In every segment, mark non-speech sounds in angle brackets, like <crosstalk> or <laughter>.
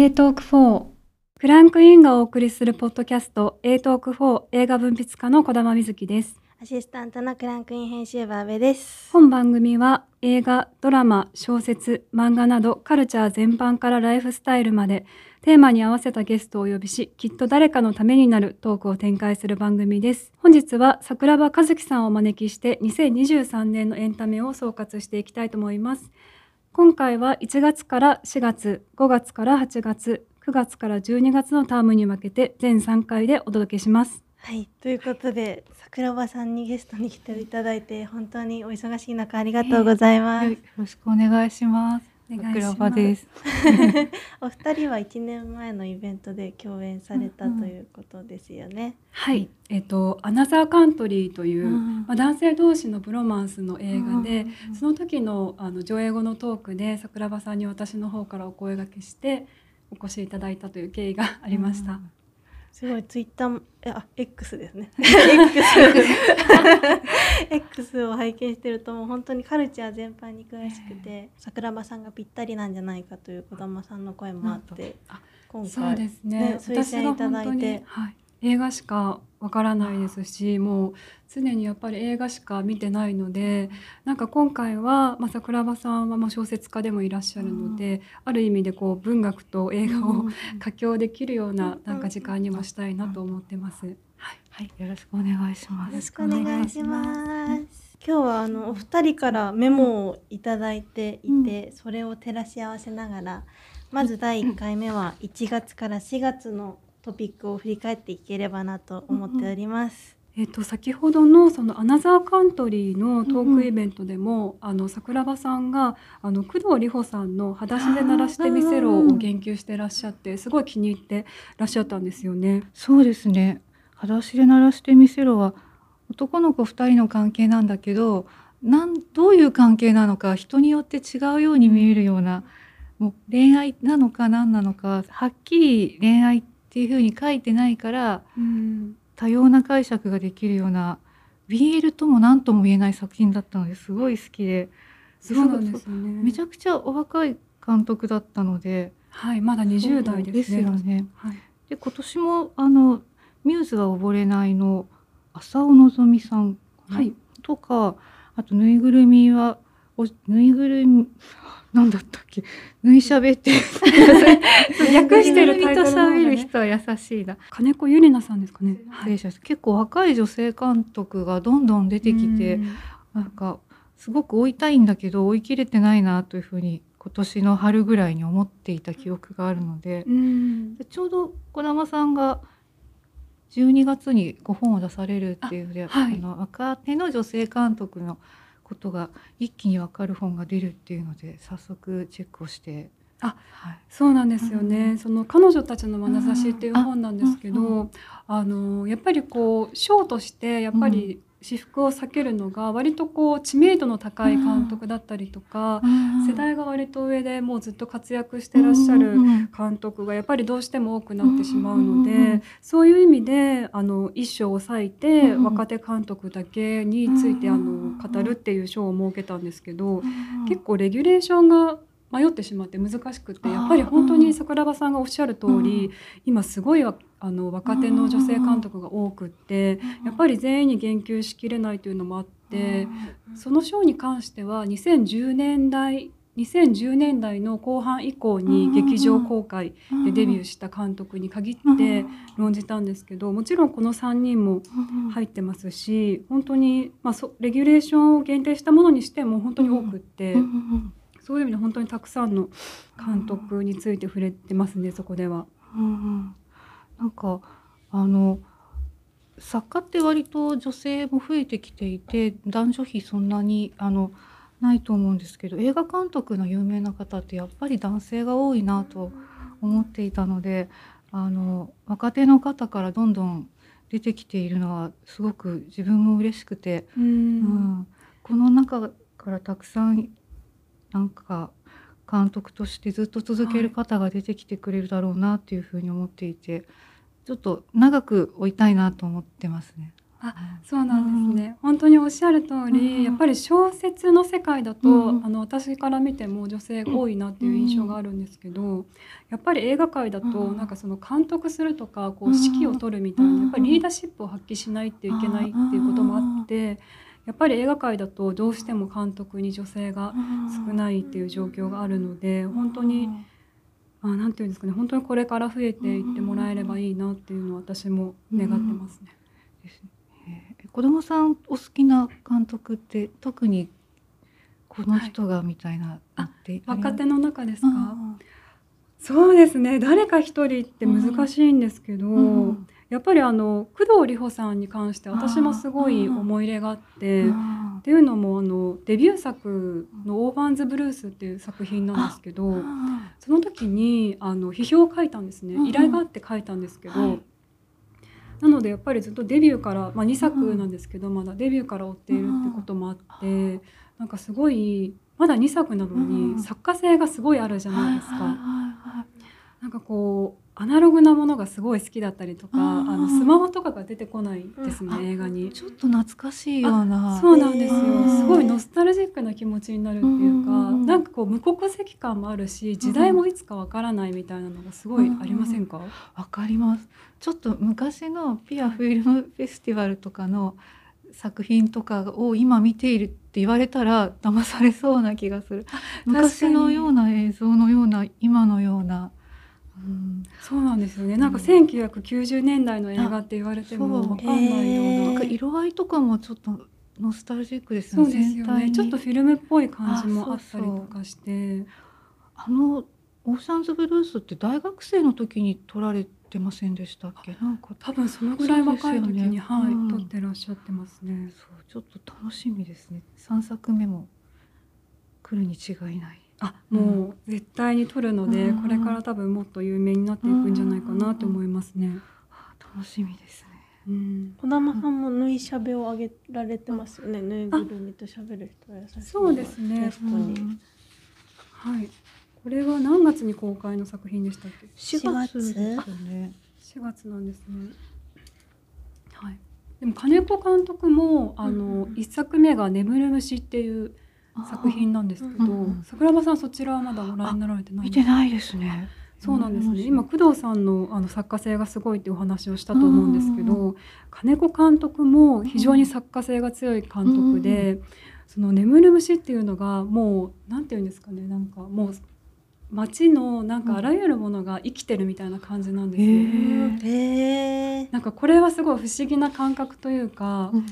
A トーク4クランクインがお送りするポッドキャスト A トーク4映画文筆家の小玉瑞希です。アシスタントのクランクイン編集部阿部です。本番組は映画、ドラマ、小説、漫画などカルチャー全般からライフスタイルまでテーマに合わせたゲストをお呼びしきっと誰かのためになるトークを展開する番組です。本日は桜庭和樹さんをお招きして2023年のエンタメを総括していきたいと思います今回は1月から4月5月から8月9月から12月のタームに分けて全3回でお届けしますはい、ということで桜庭さんにゲストに来ていただいて本当にお忙しい中ありがとうございます。よろしくお願いします。お願いします桜庭です。<laughs> お二人は1年前のイベントで共演されたということですよね。はい、えっと、アナザーカントリーという、うんまあ、男性同士のブロマンスの映画で、うんその時のあの上映後のトークで桜庭さんに私の方からお声掛けしてお越しいただいたという経緯がありました。すごいツイッターあ X ですね。<laughs> X, <laughs> X を拝見してるともう本当にカルチャー全般に詳しくて、桜庭さんがぴったりなんじゃないかという児玉さんの声もあってあ今回そうですね。ね推薦いただいて。はい、映画しかわからないですしもう常にやっぱり映画しか見てないのでなんか今回は、まあ、桜庭さんはまあ小説家でもいらっしゃるので、ある意味でこう文学と映画を佳境できるようななんか時間にもしたいなと思ってます。はい。はい、よろしくお願いします。よろしくお願いします。今日はあのお二人からメモをいただいていて、それを照らし合わせながら、まず第1回目は1月から4月のトピックを振り返っていければなと思っております。えっと先ほどのそのアナザーカントリーのトークイベントでも、あの桜庭さんがあの工藤里穂さんの裸足で鳴らしてみせろを言及してらっしゃってすごい気に入ってらっしゃったんですよね。そうですね。裸足で鳴らしてみせろは男の子二人の関係なんだけど、なんどういう関係なのか人によって違うように見えるような、もう恋愛なのか何なのかはっきり恋愛っていうふうに書いてないからうん多様な解釈ができるような BL とも何とも言えない作品だったのですごい好きで。そうなんですよね。めちゃくちゃお若い監督だったので、はいまだ20代ですね。よね。はいで今年もあのミューズは溺れないの浅尾のぞみさんはいとかあとぬいぐるみはおぬいぐるみなんだったっけ？ぬいしゃべって。<laughs> 略してるタイトルの方がね。喋る人は優しいな、金子ゆりなさんですかね。失礼しました。結構若い女性監督がどんどん出てきて、うん。なんかすごく追いたいんだけど追い切れてないなというふうに今年の春ぐらいに思っていた記憶があるので、ちょうど児玉さんが12月にご本を出されるっていうので、あはい。の若手の女性監督のことが一気に分かる本が出るっていうので早速チェックをして。あはい、そうなんですよね、うんその彼女たちの眼差しっていう本なんですけど、うんうんあのやっぱりこう賞としてやっぱり私服を避けるのが割とこう知名度の高い監督だったりとか、世代が割と上でもうずっと活躍してらっしゃる監督がやっぱりどうしても多くなってしまうので、そういう意味であの一章を割いて、うん若手監督だけについてあうんの語るっていう章を設けたんですけど、結結構レギュレーションが迷ってしまって難しくてやっぱり本当に桜庭さんがおっしゃる通り、今すごいわあの若手の女性監督が多くって、やっぱり全員に言及しきれないというのもあって、その章に関しては2010年代2010年代の後半以降に劇場公開でデビューした監督に限って論じたんですけどもちろんこの3人も入ってますし本当に、まあ、そレギュレーションを限定したものにしても本当に多くって、そういう意味で本当にたくさんの監督について触れてますねそこでは。うんうん。なんかあの作家って割と女性も増えてきていて男女比そんなにあのないと思うんですけど映画監督の有名な方ってやっぱり男性が多いなと思っていたのであの若手の方からどんどん出てきているのはすごく自分も嬉しくて、ううんん、この中からたくさんなんか監督としてずっと続ける方が出てきてくれるだろうなっていうふうに思っていて、ちょっと長く追いたいなと思ってますね。あそうなんですね、本当におっしゃる通り、うん。やっぱり小説の世界だと、うん。あの私から見ても女性が多いなっていう印象があるんですけど、やっぱり映画界だと、うん。なんかその監督するとかこううん指揮を取るみたいな、うん。やっぱりリーダーシップを発揮しないといけないっていうこともあって、やっぱり映画界だとどうしても監督に女性が少ないっていう状況があるので、本当に、あなんていうんですかね本当にこれから増えていってもらえればいいなっていうのは私も願ってますね。えー児玉さんお好きな監督って特にこの人がみたいなのってあります？若手の中ですか、うんそうですね。誰か一人って難しいんですけど、うんやっぱりあの工藤梨穂さんに関して私もすごい思い入れがあって。うんっていうのもあのデビュー作の「オーファンズ・ブルース」っていう作品なんですけどその時にあの批評を書いたんですね。依頼があって書いたんですけど、はい。なのでやっぱりずっとデビューから、まあ、2作なんですけどまだデビューから追っているってこともあってなんかすごいまだ2作なのうんに作家性がすごいあるじゃないですか。なんかこうアナログなものがすごい好きだったりとか、うんあのスマホとかが出てこないですね、うん映画に。ちょっと懐かしいような。そうなんですよ、うんすごいノスタルジックな気持ちになるっていうか、うんなんかこう無国籍感もあるし時代もいつかわからないみたいなのがすごいありませんか、わかります。ちょっと昔のピアフィルムフェスティバルとかの作品とかを今見ているって言われたら騙されそうな気がする。昔のような映像のような今のような、うん、そうなんですよね。なんかうん1990年代の映画って言われてもそう。わかんないようへー。ななんか色合いとかもちょっとノスタルジックですよね。そうですよね。ちょっとフィルムっぽい感じもああったりとかして。あのオーシャンズブルースって大学生の時に撮られてませんでしたっけ？なんか多分そのぐらい若い時に、ね。はい、うん。撮ってらっしゃってますね。そうちょっと楽しみですね。3作目も来るに違いないあもう絶対に撮るので、うんこれから多分もっと有名になっていくんじゃないかなと思いますね。あ楽しみですねうん児玉さんも縫いしゃべをあげられてますよね。ぬいぐるみと喋る人や優しいそうですねゲストに。はい。これは何月に公開の作品でしたっけ？4月ですよね4月なんですね。はい。でも金子監督もあのうん一、作目が眠る虫っていう作品なんですけど、うんうん桜庭さんそちらはまだご覧になられてない見てないですね。そうなんですね。うん。今工藤さんのあの作家性がすごいっていうお話をしたと思うんですけど、金子監督も非常に作家性が強い監督で、その眠る虫っていうのがもうなんていうんですかね、なんかもう街のなんかあらゆるものが生きてるみたいな感じなんですよ。へーへえ。なんかこれはすごい不思議な感覚というか、うん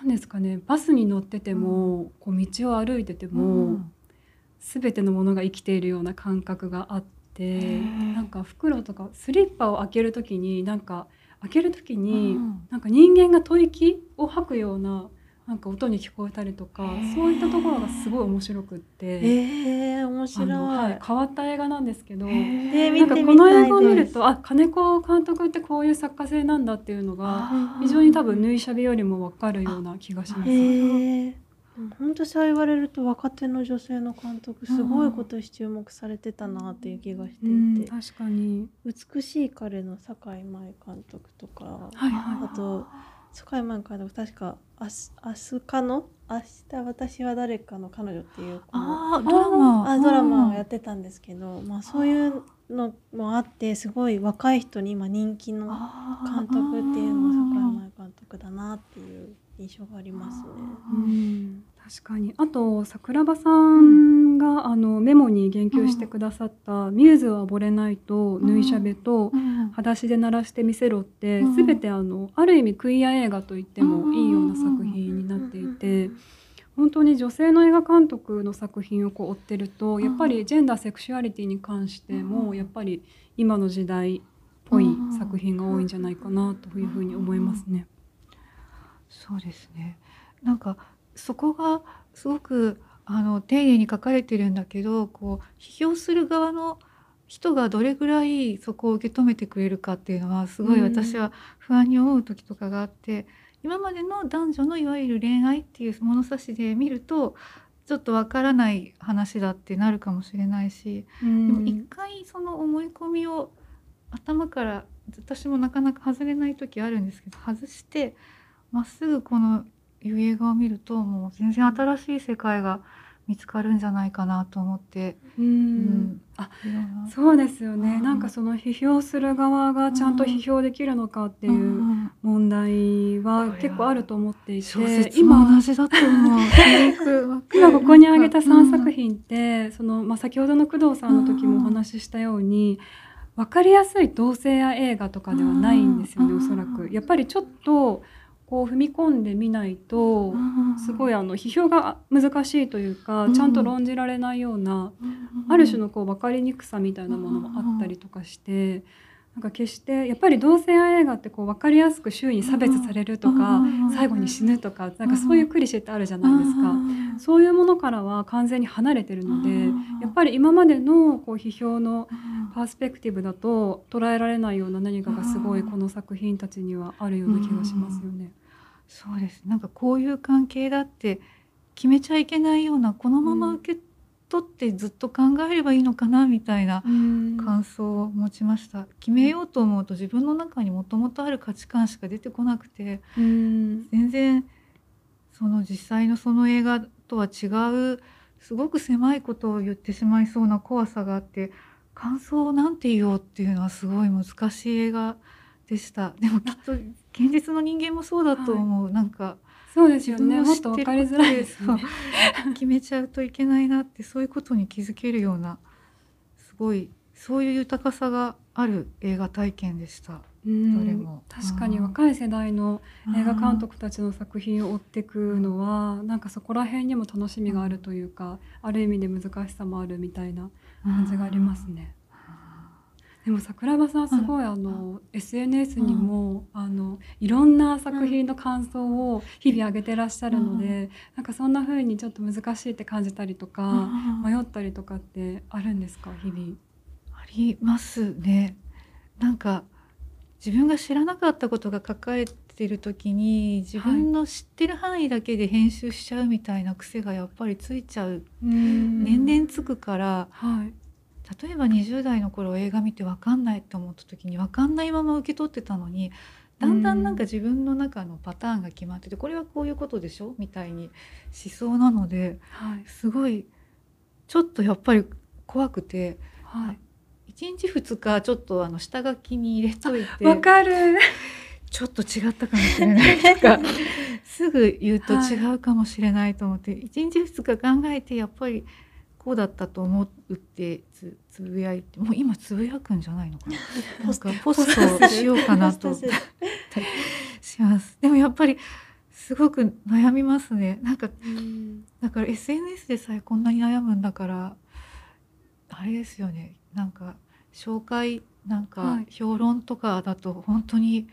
なんですかね、バスに乗ってても、こう道を歩いてても。すべてのものが生きているような感覚があってなんか袋とかスリッパを開ける時になんか開ける時に、うん。なんか人間が吐息を吐くようななんか音に聞こえたりとかそういったところがすごい面白くって、へえ、面あ白い。のはい、変わった映画なんですけど。へでー。なんかこの映画を見るとあ金子監督ってこういう作家性なんだっていうのが非常に多分縫いしゃべよりも分かるような気がします。本当そう言われると若手の女性の監督すごいことし注目されてたなっていう気がしてうんいて、確かに、美しい彼の堺舞監督とか、はいはい。あと堺舞監督確かあす明日かの？明日私は誰かの彼女っていうあードラマ。あドラマをやってたんですけど、まあそういうのもあってすごい若い人に今人気の監督っていうのは堺舞監督だなっていう印象がありますね。うん確かに。あと桜庭さんが、あのメモに言及してくださった「ミューズは溺れない」と「縫いしゃべ」と「裸足で鳴らしてみせろ」ってうん。全てあのある意味クイア映画と言ってもいいような作品になっていて本当に女性の映画監督の作品をこう追ってるとやっぱりジェンダーセクシュアリティに関してもやっぱり今の時代っぽい作品が多いんじゃないかなというふうに思いますね。そうですね。なんかそこがすごくあの丁寧に書かれてるんだけど、こう批評する側の人がどれぐらいそこを受け止めてくれるかっていうのはすごい私は不安に思う時とかがあって、今までの男女のいわゆる恋愛っていう物差しで見るとちょっとわからない話だってなるかもしれないし、ででも一回その思い込みを頭から私もなかなか外れない時あるんですけど外してまっすぐこのいう映画を見るともう全然新しい世界が見つかるんじゃないかなと思って、うん。うん。あそうですよね、うん。なんかその批評する側がちゃんと批評できるのかっていううん。問題は結構あると思っていて。小説も同今じだと思う。今ここに挙げた3作うん。品って、そのまあ、先ほどの工藤さんの時もお話ししたように分かりやすい同性愛映画とかではないんですよね、うん。おそらく。やっぱりちょっとこう踏み込んでみないと、すごいい、あの批評が難しいというか、うん。ちゃんと論じられないような、ある種のこう分かりにくさみたいなものもあったりとかして。なんか決してやっぱり同性愛映画ってこう分かりやすく周囲に差別されるとか、うん最後に死ぬとかなんかそういうクリシェってあるじゃないですか。そういうものからは完全に離れてるので、やっぱり今までのこう批評のパースペクティブだと捉えられないような何かがすごいこの作品たちにはあるような気がしますよね。そうです。なんかこういう関係だって決めちゃいけないようなこのまま受け取ってずっと考えればいいのかなみたいな感想を持ちました。決めようと思うと自分の中にもともとある価値観しか出てこなくてうん。全然その実際のその映画とは違うすごく狭いことを言ってしまいそうな怖さがあって感想をなんて言おうっていうのはすごい難しい映画でした。でもきっと現実の人間もそうだと思う、なんかそうですよね。もっと分かりづらいですよね。<laughs> 決めちゃうといけないなってそういうことに気づけるようなすごいそういう豊かさがある映画体験でした。うんどれも確かにうん若い世代の映画監督たちの作品を追っていくのはなんかそこら辺にも楽しみがあるというか、ある意味で難しさもあるみたいな感じがありますね。でも桜庭さんすごいあの SNS にもあのいろんな作品の感想を日々上げてらっしゃるので、なんかそんな風にちょっと難しいって感じたりとか、迷ったりとかってあるんですか日々？ありますね。なんか自分が知らなかったことが書かれてる時に自分の知ってる範囲だけで編集しちゃうみたいな癖がやっぱりついちゃう、年々つくからはい。例えば20代の頃映画見て分かんないって思った時に分かんないまま受け取ってたのにだんだんなんか自分の中のパターンが決まっててこれはこういうことでしょみたいにしそうなのではい。すごいちょっとやっぱり怖くてはい。1日2日ちょっとあの下書きに入れといてわかる。<laughs> ちょっと違ったかもしれないとか <laughs> すぐ言うと違うかもしれないと思って、1日2日考えてやっぱりこうだったと思うってつつぶやいてもう今つぶやくんじゃないのかな。<laughs> なんかポストしようかなとします。でもやっぱりすごく悩みますね。なんかだから SNS でさえこんなに悩むんだからあれですよね。なんか紹介なんかはい。評論とかだと本当に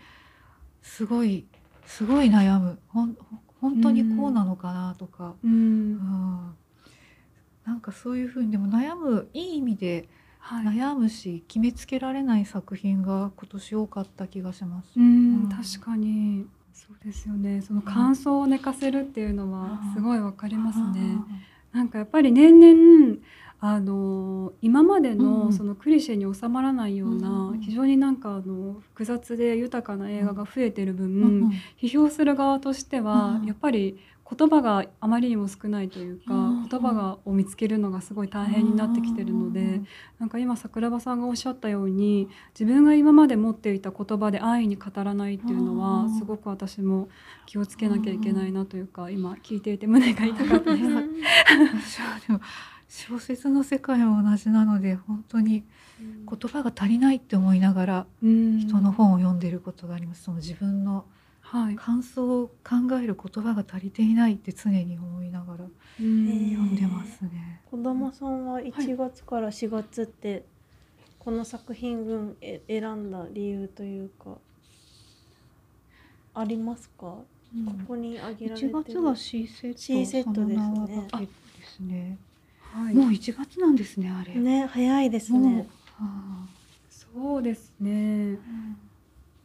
すごいすごい悩む。ほん本当にこうなのかなとか、う。うん。んなんかそういうふうにでも悩むいい意味ではい。悩むし決めつけられない作品が今年多かった気がします。うんうん。確かに。そうですよね。その感想を寝かせるっていうのはすごいわかりますね。なんかやっぱり年々あの今までうん。のそのクリシェに収まらないよううんな非常になんかあの複雑で豊かな映画が増えてる分、批評する側としてはうんやっぱり言葉があまりにも少ないというか、うん言葉がを見つけるのがすごい大変になってきてるので、なんか今桜庭さんがおっしゃったように自分が今まで持っていた言葉で安易に語らないっていうのはうんすごく私も気をつけなきゃいけないなというか今聞いていて胸が痛かったです。小説の世界も同じなので本当に言葉が足りないって思いながらうん。人の本を読んでることがあります。その自分のはい、感想を考える言葉が足りていないって常に思いながらうん。読んでますね。子供さんは1月から4月ってこの作品群え選んだ理由というかありますか、ここに挙げられて1る月は C セット C セットですね。その名はだけですね。はい、もう1月なんですねあれ。ね早いですね。はそうですね。あ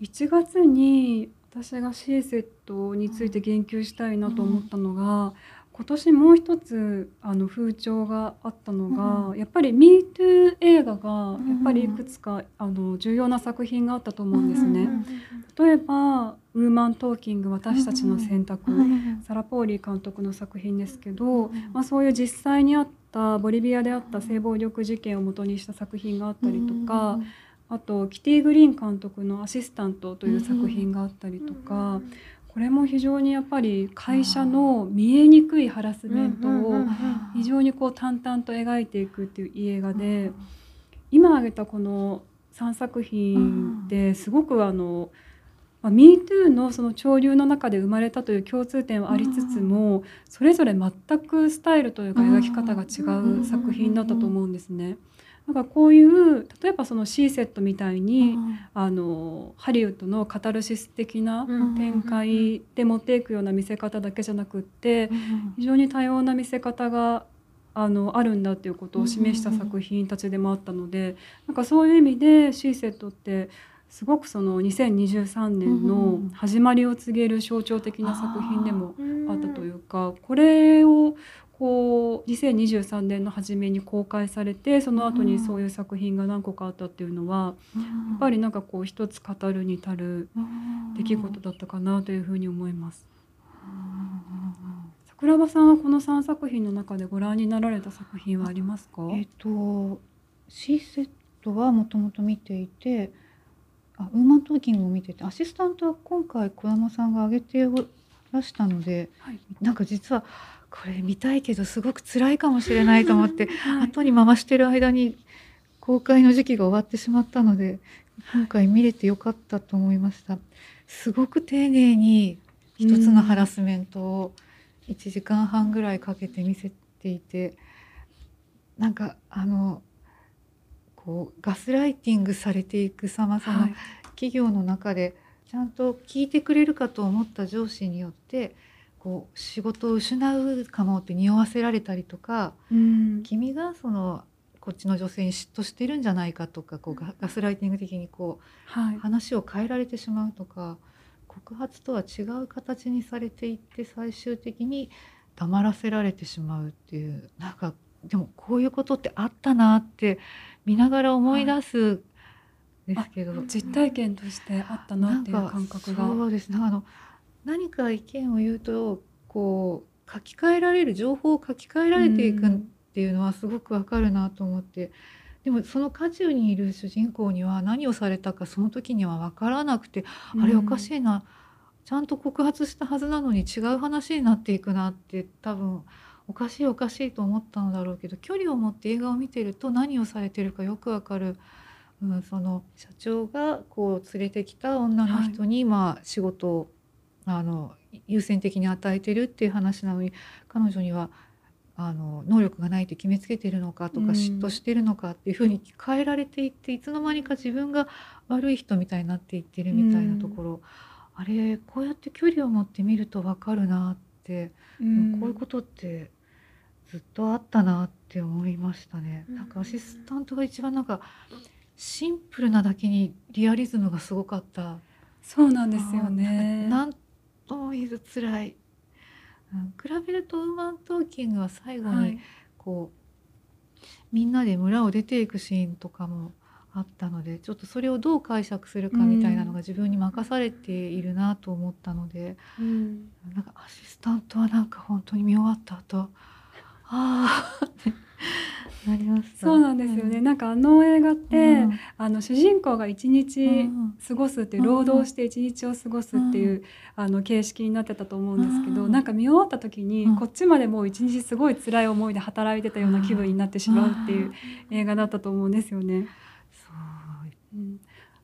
1月に私が C セットについて言及したいなと思ったのが、今年もう一つあの風潮があったのが、うん、やっぱり MeToo 映画がやっぱりいくつか、あの重要な作品があったと思うんですね。例えば「ウーマントーキング私たちの選択」サラ・ポーリー監督の作品ですけど、まあ、そういう実際にあったボリビアであった性暴力事件をもとにした作品があったりとか。あとキティ・グリーン監督の「アシスタント」という作品があったりとか、これも非常にやっぱり会社の見えにくいハラスメントを非常にこう淡々と描いていくっていう映画で今挙げたこの3作品ですごくあの。まあ、MeToo のその潮流の中で生まれたという共通点はありつつもそれぞれ全くスタイルというか描き方が違う作品だったと思うんですね。なんかこういう例えばそのシーセットみたいに、うん、あのハリウッドのカタルシス的な展開で持っていくような見せ方だけじゃなくって、うん、非常に多様な見せ方があのあるんだっていうことを示した作品たちでもあったので、なんかそういう意味でシーセットってすごくその2023年の始まりを告げる象徴的な作品でもあったというかこれをこう2023年の初めに公開されてその後にそういう作品が何個かあったっていうのは、やっぱりなんかこう一つ語るに足る出来事だったかなというふうに思います。桜庭さんはこの3作品の中でご覧になられた作品はありますか？えっ、と C セットはもともと見ていて、あウーマントーキングを見てて、アシスタントは今回小山さんが挙げてらしたので、はい、なんか実は。これ見たいけどすごく辛いかもしれないと思って、<laughs> はい、後に回してる間に公開の時期が終わってしまったので今回見れてよかったと思いました。すごく丁寧に一つのハラスメントを1時間半ぐらいかけて見せていてなんかあのこうガスライティングされていく様々、はい、企業の中でちゃんと聞いてくれるかと思った上司によってこう仕事を失うかもって匂わせられたりとか、うん、君がそのこっちの女性に嫉妬してるんじゃないかとかこうガスライティング的にこう、はい、話を変えられてしまうとか告発とは違う形にされていって最終的に黙らせられてしまうっていうなんかでもこういうことってあったなって見ながら思い出すですけど、はい、実体験としてあったなっていう感覚が。そうです。ねあの何か意見を言うとこう書き換えられる情報を書き換えられていくっていうのはすごくわかるなと思って。でもその渦中にいる主人公には何をされたかその時には分からなくて、あれおかしいな。ちゃんと告発したはずなのに違う話になっていくなって多分おかしいおかしいと思ったのだろうけど距離を持って映画を見てると何をされてるかよくわかる、うん、その社長がこう連れてきた女の人に、まあ仕事をあの優先的に与えてるっていう話なのに彼女にはあの能力がないって決めつけてるのかとか嫉妬してるのかっていうふうに変えられていっていつの間にか自分が悪い人みたいになっていってるみたいなところあれこうやって距離を持ってみると分かるなってこういうことってずっとあったなって思いましたね。なんかアシスタントが一番なんかシンプルなだけにリアリズムがすごかった。そうなんですよね。なんとも言う辛い、うん、比べるとウーマントーキングは最後にこう、はい、みんなで村を出ていくシーンとかもあったのでちょっとそれをどう解釈するかみたいなのが自分に任されているなと思ったので、うん、なんかアシスタントはなんか本当に見終わった後ああ <laughs> なります。そうなんですよね、うん、なんかあの映画って、うん、あの主人公が一日過ごすっていう、労働して一日を過ごすっていう、あの形式になってたと思うんですけど、なんか見終わった時に、こっちまでもう一日すごい辛い思いで働いてたような気分になってしまうっていう映画だったと思うんですよね。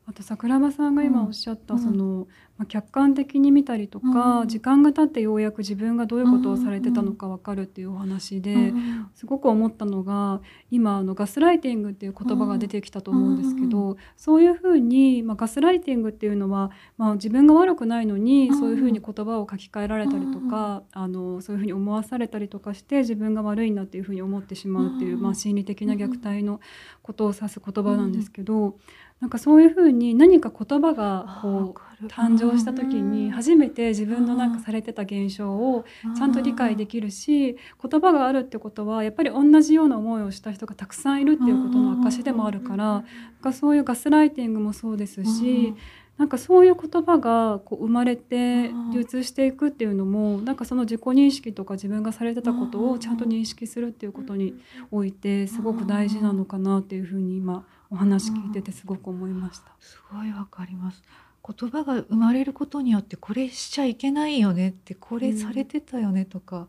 あと桜庭さんが今おっしゃった、その、まあ、客観的に見たりとか、時間が経ってようやく自分がどういうことをされてたのか分かるっていうお話で、すごく思ったのが今あのガスライティングっていう言葉が出てきたと思うんですけど、そういうふうに、まあ、ガスライティングっていうのは、まあ、自分が悪くないのに、そういうふうに言葉を書き換えられたりとか、あのそういうふうに思わされたりとかして自分が悪いなっていうふうに思ってしまうっていう、まあ、心理的な虐待のことを指す言葉なんですけど。なんかそういうふうに何か言葉がこうう誕生した時に初めて自分のなんかされてた現象をちゃんと理解できるし言葉があるってことはやっぱり同じような思いをした人がたくさんいるっていうことの証でもあるからなんかそういうガスライティングもそうですしなんかそういう言葉がこう生まれてうん流通していくっていうのもなんかその自己認識とか自分がされてたことをちゃんと認識するっていうことにおいてすごく大事なのかなっていうふうに今お話聞いててすごく思いました。すごいわかります。言葉が生まれることによってこれしちゃいけないよねってこれされてたよねとか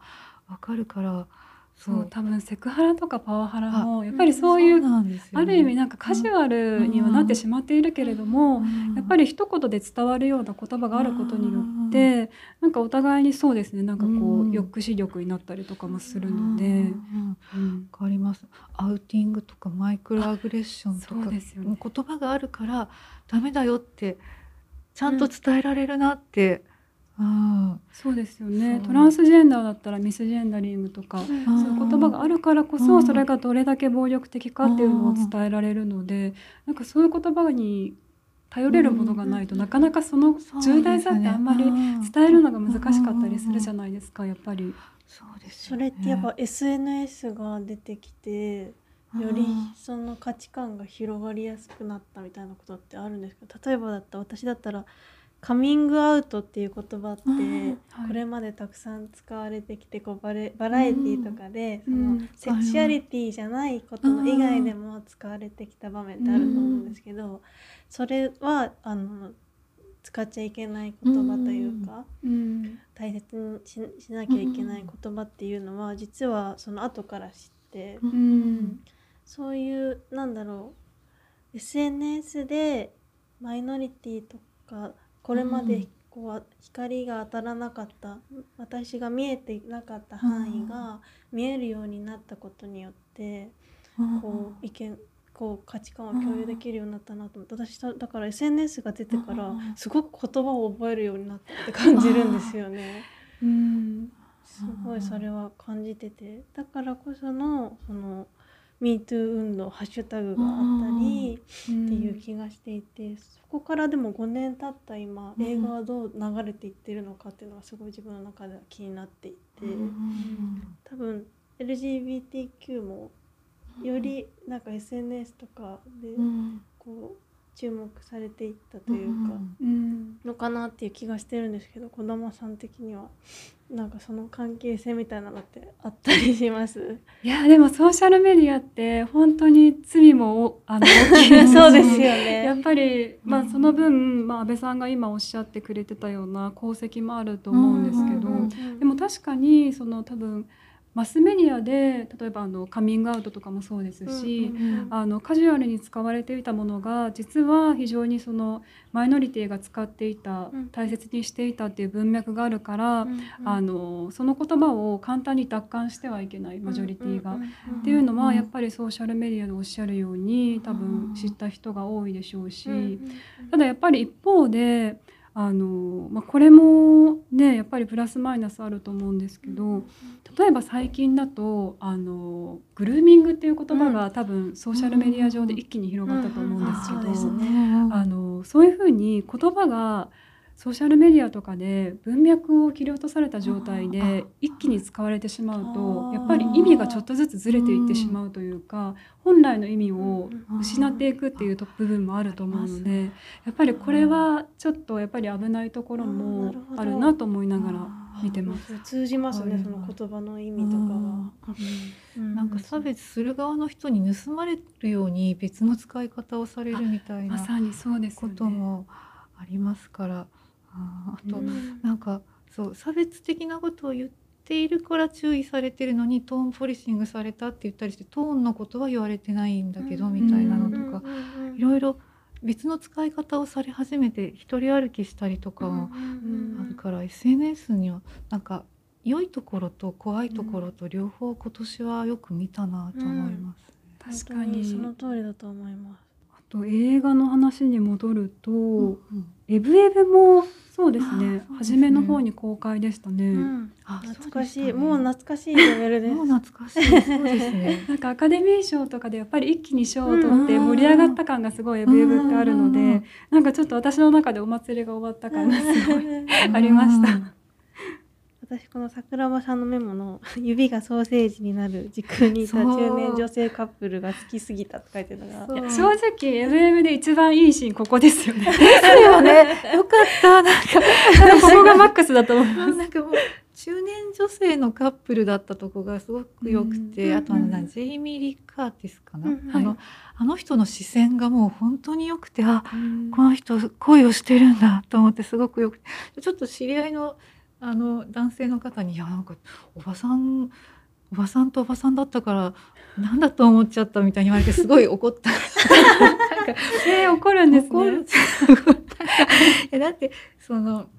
わかるから、そう多分セクハラとかパワハラもあやっぱりそういうある意味なんかカジュアルにはなってしまっているけれども、やっぱりり一言で伝わるような言葉があることによって、なんかお互いにそうですね。なんかこう、うん抑止力になったりとかもするのうんで、うん。うん。わかります。アウティングとかマイクロアグレッションとかね。言葉があるからダメだよってちゃんと伝えられるなって、うんそうですよね。トランスジェンダーだったらミスジェンダリングとか、そういう言葉があるからこそ、うん。それがどれだけ暴力的かっていうのを伝えられるので、なんかそういう言葉に頼れるものがないと、なかなかその重大さってあんまり伝えるのが難しかったりするじゃないですかやっぱり。そうです。それってやっぱ SNS が出てきてよりその価値観が広がりやすくなったみたいなことってあるんですけど例えばだったら私だったらカミングアウトっていう言葉ってこれまでたくさん使われてきてこうバレバラエティとかでそうん。のセクシュアリティじゃないことの以外でも使われてきた場面ってあると思うんですけどそれはあの使っちゃいけない言葉というか。うん。大切にししなきゃいけない言葉っていうのは実はその後から知ってそういうなんだろう SNS でマイノリティとかこれまでこう光が当たらなかった私が見えていなかった範囲が見えるようになったことによってこう意見こう価値観を共有できるようになったなと思って私だだから SNS が出てからうん。すごく言葉を覚えるようになったって感じるんですよね。<laughs> うん。すごいそれは感じてて。だからこそのその MeToo 運動ハッシュタグがあったりっていう気がしていてそこからでも5年経った今うん。映画はどう流れていってるのかっていうのがすごい自分の中では気になっていて多分 LGBTQ もよりなんか SNS とかでこう注目されていったというか。うんのかなっていう気がしてるんですけど児玉さん的には。なんかその関係性みたいなのってあったりします？いやでもソーシャルメディアって本当に罪もおあの大きいしそうですよ <laughs> やねっぱり、まあ、うんその分、まあ、安倍さんが今おっしゃってくれてたような功績もあると思うんですけど、でも確かにその多分マスメディアで例えばあのカミングアウトとかもそうですし、あのカジュアルに使われていたものが実は非常にそのマイノリティが使っていた、うん。大切にしていたっていう文脈があるから、うんあのその言葉を簡単に奪還してはいけないマジョリティが。っていうのはうんやっぱりソーシャルメディアでおっしゃるように多うん分知った人が多いでしょうし、ただやっぱり一方であの、まあ、これもねやっぱりプラスマイナスあると思うんですけど例えば最近だとあのグルーミングっていう言葉が多分ソーシャルメディア上で一気に広がったと思うんですけど、そういうふうに言葉がソーシャルメディアとかで文脈を切り落とされた状態で一気に使われてしまうとやっぱり意味がちょっとずつずれていってしまうというか本来の意味をうん失っていくっていうと部分もあると思うのでやっぱりこれはちょっとやっぱり危ないところもあるなと思いながら見てます。通じますねはい。その言葉の意味とかは。うん。なんか差別する側の人に盗まれるように別の使い方をされるみたいなまさにそうですこともありますからあーあと、うんなんかそう差別的なことを言っているから注意されてるのにトーンポリシングされたって言ったりしてトーンのことは言われてないんだけど、うんみたいなのとか、うんうんいろいろ別の使い方をされ始めて一人歩きしたりとかもうんあるから、SNS にはなんか良いところと怖いところと両方今年はよく見たなと思います。確かにその通りだと思います。と映画の話に戻ると、うんエブエブもそうですね。初めの方に公開でしたね、うん。あ懐かしい、もう懐かしいレベルです。もう懐かしい。そうですね。<laughs> なんかアカデミー賞とかでやっぱり一気に賞を取ってうん。盛り上がった感がすごいエブエブってあるのうん。でなんかちょっと私の中でお祭りが終わった感がすごい <laughs> ありました。うん私この桜庭さんのメモの <laughs> 指がソーセージになる時空にいた中年女性カップルが好きすぎたって書いてるのが。正直エブエブで一番いいシーンここですよね。<laughs> ですよね。よかった。なんかここがマックスだと思います。<laughs> なんかもう中年女性のカップルだったとこがすごく良くて、うんあとはなうんジェイミー・リー・カーティスかな、うんあの、はい。あの人の視線がもう本当に良くてあうん。この人恋をしてるんだと思ってすごくよくてちょっと知り合いのあの男性の方に「いやなんかおばさんおばさんとおばさんだったからなんだと思っちゃった」みたいに言われてすごい怒った。なんかえー怒るんですね。<laughs> えだってその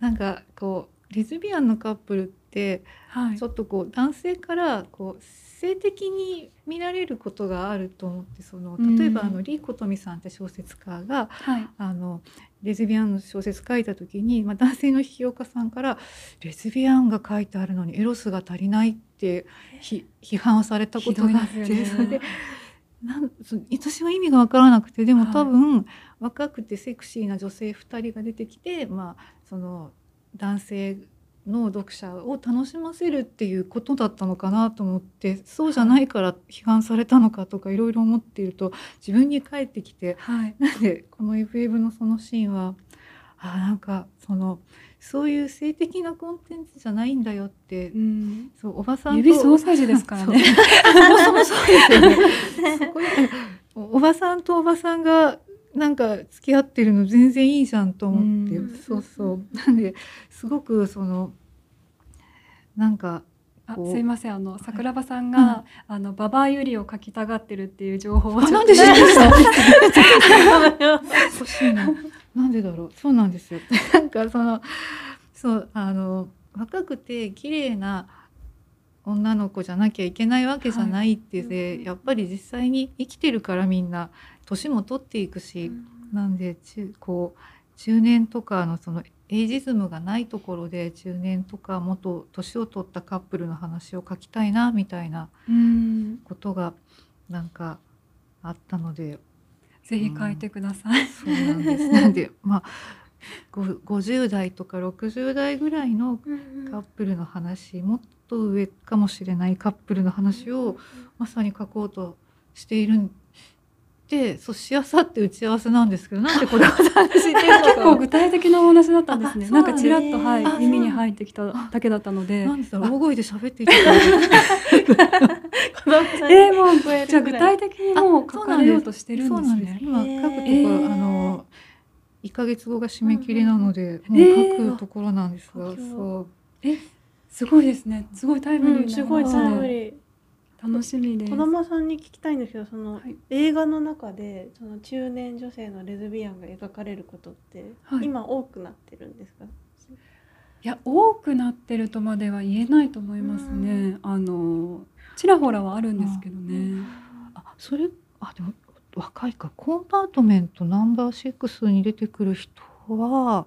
なんかこうレズビアンのカップルってはい。ちょっとこう男性からこう性的に見られることがあると思ってその例えば、うんあのリー・コトミさんって小説家がはい。あのレズビアンの小説書いた時に、まあ、男性の批評家さんから「レズビアンが書いてあるのにエロスが足りない」ってひ批判をされたことがあって、ね。それでなんそ私は意味が分からなくてでもはい。多分、若くてセクシーな女性2人が出てきて、まあ、その男性の読者を楽しませるっていうことだったのかなと思ってそうじゃないから批判されたのかとかいろいろ思っていると自分に返ってきてはい。なんでこの FF のそのシーンはあなんかそのそういう性的なコンテンツじゃないんだよって、うん。そうおばさんと指ソーセージですからね。そもそもそうですよね。<laughs> おばさんとおばさんがなんか付き合ってるの全然いいじゃんと思って、うん。そうそう。なんですごくそのなんかあすいません。あの桜庭さんが、あのババアユリを書きたがってるっていう情報をなんで知ってた？欲しいな。なんでだろう？そうなんですよ。<laughs> なんかそのそうあの若くて綺麗な女の子じゃなきゃいけないわけじゃないってで、はい。やっぱり実際に生きてるからみんな年も取っていくし、なんで中こう中年とかのそのエイジズムがないところで中年とかもっと年を取ったカップルの話を書きたいなみたいなうん。ことがなんかあったので。ぜひ書いてください、そうなんです。なんでまあご50代とか60代ぐらいのカップルの話もっと上かもしれないカップルの話をまさに書こうとしているんでそうしあさって打ち合わせなんですけどなんでこれを話してるのか結構具体的なお話だったんですね。あなんかちらっと、はい耳に入ってきただけだったので。なんで大声で喋っていたから <laughs> えー、もうじゃあ具体的にもう書かれようとしてるんですね。今書くところ、あの1ヶ月後が締め切りなので、うんもう書くところなんですが、えーそう。すごいですね。すごいタイムリーすごいタイムリー。楽しみです。児玉さんに聞きたいんですけどその、はい映画の中でその中年女性のレズビアンが描かれることって、はい今多くなってるんですか？いや多くなってるとまでは言えないと思いますね。あのちらほらはあるんですけどね。あそれあでも若いかコンパートメントナンバーシックスに出てくる人はあ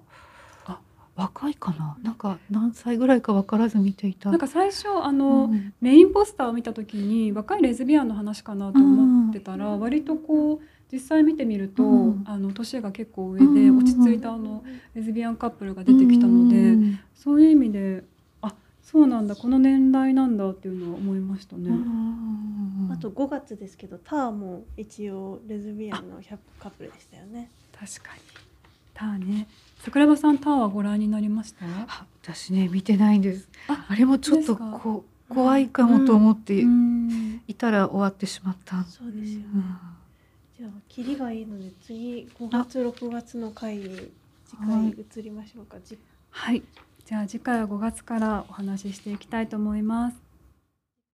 若いかな？なんか何歳ぐらいか分からず見ていた。なんか最初あの、うん。メインポスターを見た時に若いレズビアンの話かなと思ってたら、うん。割とこう実際見てみると、うん。あの年が結構上でうん。落ち着いたあのレズビアンカップルが出てきたので、うん。そういう意味であそうなんだこの年代なんだっていうのは思いましたね。あと5月ですけどターも一応レズビアンの100カップルでしたよね。確かに。ターね桜庭さんターはご覧になりました？あ私ね見てないんです。ああれもちょっとこう怖いかもと思ってうんいたら終わってしまった、そうですよね、うん。じゃあキリがいいので次5月6月の回に次回移りましょうか、じはい。じゃあ次回は5月からお話ししていきたいと思います